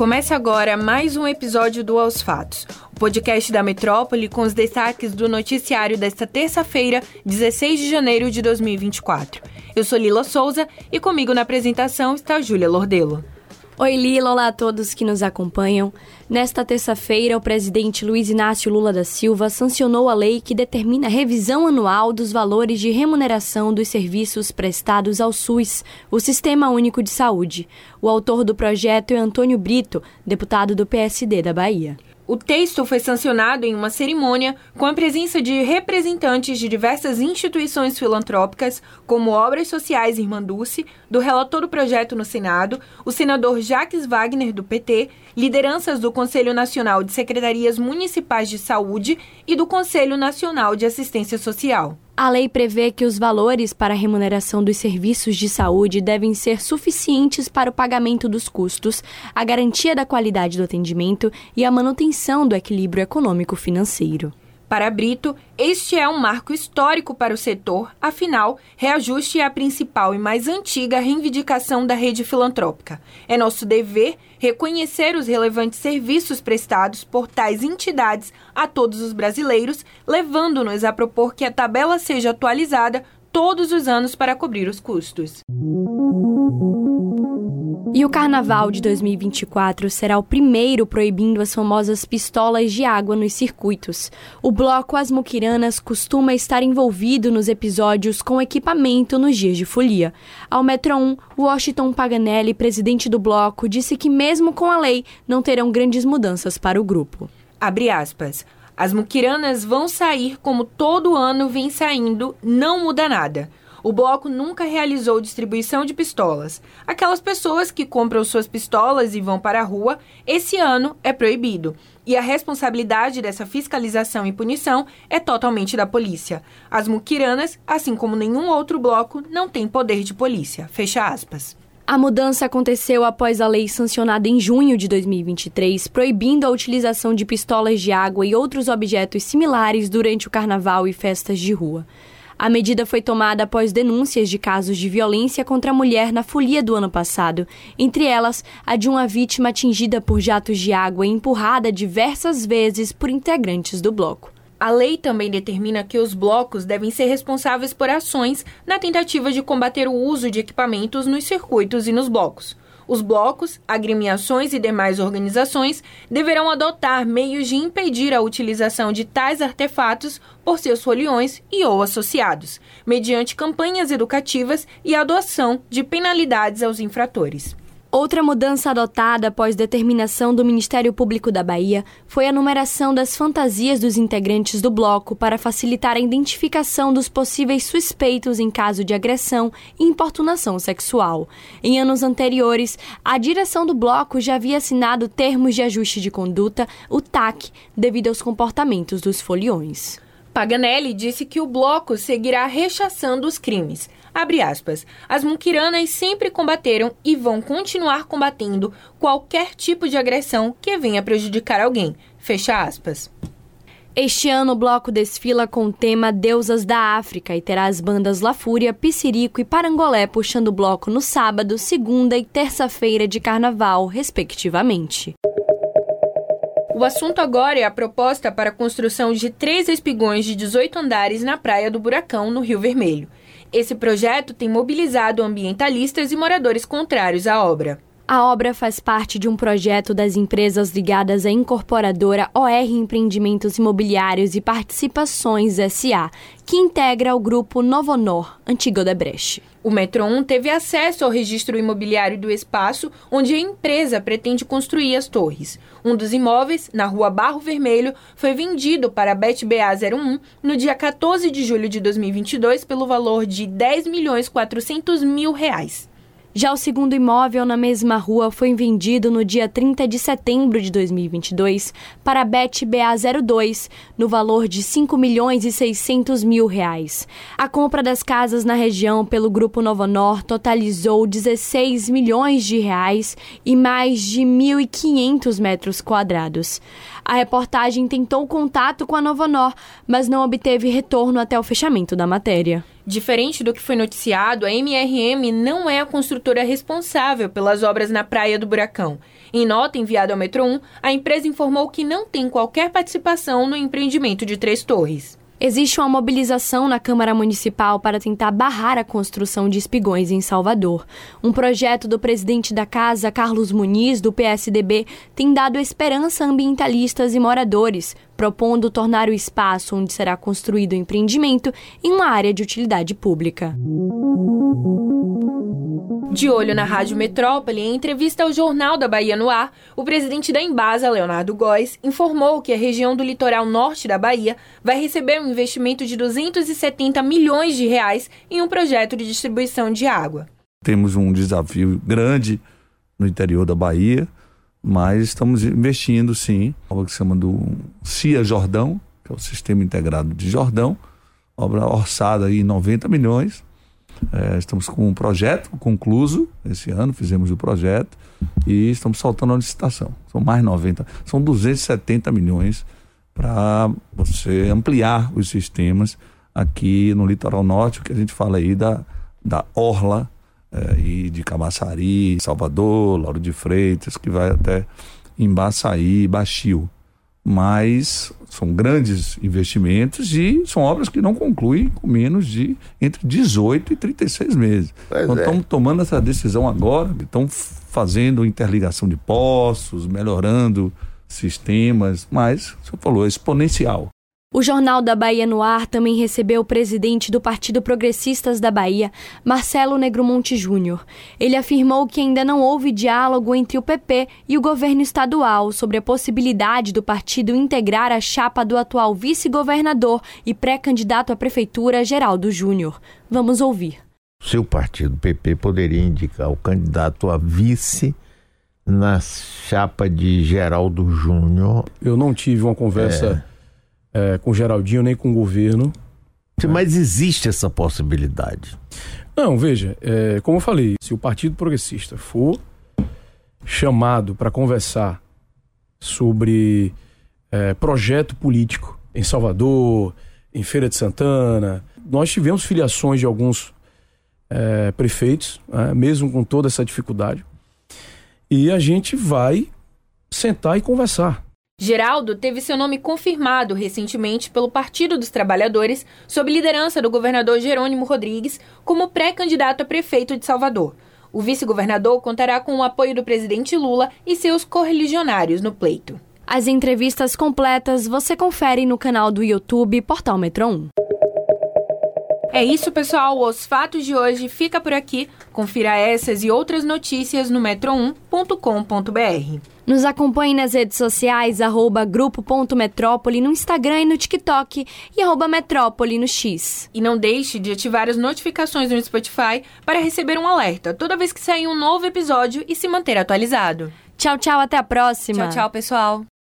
Começa agora mais um episódio do Aos Fatos, o podcast da Metrópole com os destaques do noticiário desta terça-feira, 16 de janeiro de 2024. Eu sou Lila Souza e comigo na apresentação está Júlia Lordelo. Oi, Lila, olá a todos que nos acompanham. Nesta terça-feira, o presidente Luiz Inácio Lula da Silva sancionou a lei que determina a revisão anual dos valores de remuneração dos serviços prestados ao SUS, o Sistema Único de Saúde. O autor do projeto é Antônio Brito, deputado do PSD da Bahia. O texto foi sancionado em uma cerimônia com a presença de representantes de diversas instituições filantrópicas, como Obras Sociais Irmã Dulce, do relator do projeto no Senado, o senador Jacques Wagner, do PT, lideranças do Conselho Nacional de Secretarias Municipais de Saúde e do Conselho Nacional de Assistência Social. A lei prevê que os valores para a remuneração dos serviços de saúde devem ser suficientes para o pagamento dos custos, a garantia da qualidade do atendimento e a manutenção do equilíbrio econômico-financeiro. Para Brito, este é um marco histórico para o setor, afinal, reajuste é a principal e mais antiga reivindicação da rede filantrópica. É nosso dever reconhecer os relevantes serviços prestados por tais entidades a todos os brasileiros, levando-nos a propor que a tabela seja atualizada todos os anos para cobrir os custos. E o Carnaval de 2024 será o primeiro proibindo as famosas pistolas de água nos circuitos. O bloco As Muquiranas costuma estar envolvido nos episódios com equipamento nos dias de folia. Ao Metro 1, Washington Paganelli, presidente do bloco, disse que mesmo com a lei não terão grandes mudanças para o grupo. Abre aspas. As muquiranas vão sair como todo ano vem saindo, não muda nada. O bloco nunca realizou distribuição de pistolas. Aquelas pessoas que compram suas pistolas e vão para a rua, esse ano é proibido. E a responsabilidade dessa fiscalização e punição é totalmente da polícia. As muquiranas, assim como nenhum outro bloco, não têm poder de polícia. Fecha aspas. A mudança aconteceu após a lei sancionada em junho de 2023, proibindo a utilização de pistolas de água e outros objetos similares durante o carnaval e festas de rua. A medida foi tomada após denúncias de casos de violência contra a mulher na folia do ano passado, entre elas a de uma vítima atingida por jatos de água e empurrada diversas vezes por integrantes do bloco. A lei também determina que os blocos devem ser responsáveis por ações na tentativa de combater o uso de equipamentos nos circuitos e nos blocos. Os blocos, agremiações e demais organizações deverão adotar meios de impedir a utilização de tais artefatos por seus foliões e ou associados, mediante campanhas educativas e adoção de penalidades aos infratores. Outra mudança adotada após determinação do Ministério Público da Bahia foi a numeração das fantasias dos integrantes do bloco para facilitar a identificação dos possíveis suspeitos em caso de agressão e importunação sexual. Em anos anteriores, a direção do bloco já havia assinado termos de ajuste de conduta, o TAC, devido aos comportamentos dos foliões. Paganelli disse que o bloco seguirá rechaçando os crimes. Abre aspas. As muquiranas sempre combateram e vão continuar combatendo qualquer tipo de agressão que venha prejudicar alguém. Fecha aspas. Este ano o bloco desfila com o tema Deusas da África e terá as bandas La Fúria, Piscirico e Parangolé puxando o bloco no sábado, segunda e terça-feira de carnaval, respectivamente. O assunto agora é a proposta para a construção de três espigões de 18 andares na Praia do Buracão, no Rio Vermelho. Esse projeto tem mobilizado ambientalistas e moradores contrários à obra. A obra faz parte de um projeto das empresas ligadas à incorporadora OR Empreendimentos Imobiliários e Participações SA, que integra o grupo Novonor, antigo Odebrecht. O Metro 1 teve acesso ao registro imobiliário do espaço onde a empresa pretende construir as torres. Um dos imóveis, na rua Barro Vermelho, foi vendido para a BetBA 01 no dia 14 de julho de 2022 pelo valor de 10 milhões 400 mil reais. Já o segundo imóvel na mesma rua foi vendido no dia 30 de setembro de 2022 para a Bet BA02, no valor de 5 milhões e 600 mil reais. A compra das casas na região pelo Grupo Novonor totalizou 16 milhões de reais e mais de 1.500 metros quadrados. A reportagem tentou contato com a Novonor, mas não obteve retorno até o fechamento da matéria. Diferente do que foi noticiado, a MRM não é a construtora responsável pelas obras na Praia do Buracão. Em nota enviada ao Metro 1, a empresa informou que não tem qualquer participação no empreendimento de Três Torres. Existe uma mobilização na Câmara Municipal para tentar barrar a construção de espigões em Salvador. Um projeto do presidente da casa, Carlos Muniz, do PSDB, tem dado esperança a ambientalistas e moradores, propondo tornar o espaço onde será construído o empreendimento em uma área de utilidade pública. De olho na Rádio Metrópole, em entrevista ao Jornal da Bahia no Ar, o presidente da Embasa, Leonardo Góes, informou que a região do litoral norte da Bahia vai receber um investimento de 270 milhões de reais em um projeto de distribuição de água. Temos um desafio grande no interior da Bahia, mas estamos investindo sim, obra que se chama do CIA Jordão, que é o Sistema Integrado de Jordão, obra orçada em 90 milhões, é, estamos com um projeto concluso esse ano, fizemos o projeto e estamos soltando a licitação. São mais 90, são 270 milhões para você ampliar os sistemas aqui no litoral norte, o que a gente fala aí da, da Orla é, e de Camaçari, Salvador, Lauro de Freitas, que vai até Embaçaí, Baixio mas são grandes investimentos e são obras que não concluem com menos de entre 18 e 36 meses. Pois então é. estamos tomando essa decisão agora, estão fazendo interligação de poços, melhorando sistemas, mas, você falou, é exponencial. O Jornal da Bahia no Ar também recebeu o presidente do Partido Progressistas da Bahia, Marcelo Negromonte Júnior. Ele afirmou que ainda não houve diálogo entre o PP e o governo estadual sobre a possibilidade do partido integrar a chapa do atual vice-governador e pré-candidato à prefeitura, Geraldo Júnior. Vamos ouvir. Seu partido, PP, poderia indicar o candidato a vice na chapa de Geraldo Júnior. Eu não tive uma conversa. É é, com o Geraldinho nem com o governo. Mas existe essa possibilidade? Não, veja, é, como eu falei, se o Partido Progressista for chamado para conversar sobre é, projeto político em Salvador, em Feira de Santana, nós tivemos filiações de alguns é, prefeitos, né, mesmo com toda essa dificuldade, e a gente vai sentar e conversar. Geraldo teve seu nome confirmado recentemente pelo Partido dos Trabalhadores, sob liderança do governador Jerônimo Rodrigues, como pré-candidato a prefeito de Salvador. O vice-governador contará com o apoio do presidente Lula e seus correligionários no pleito. As entrevistas completas você confere no canal do YouTube Portal Metro 1. É isso, pessoal. Os fatos de hoje fica por aqui. Confira essas e outras notícias no metro1.com.br. Nos acompanhe nas redes sociais, arroba grupo.metrópole no Instagram e no TikTok e arroba metrópole no X. E não deixe de ativar as notificações no Spotify para receber um alerta toda vez que sair um novo episódio e se manter atualizado. Tchau, tchau, até a próxima. Tchau, tchau, pessoal.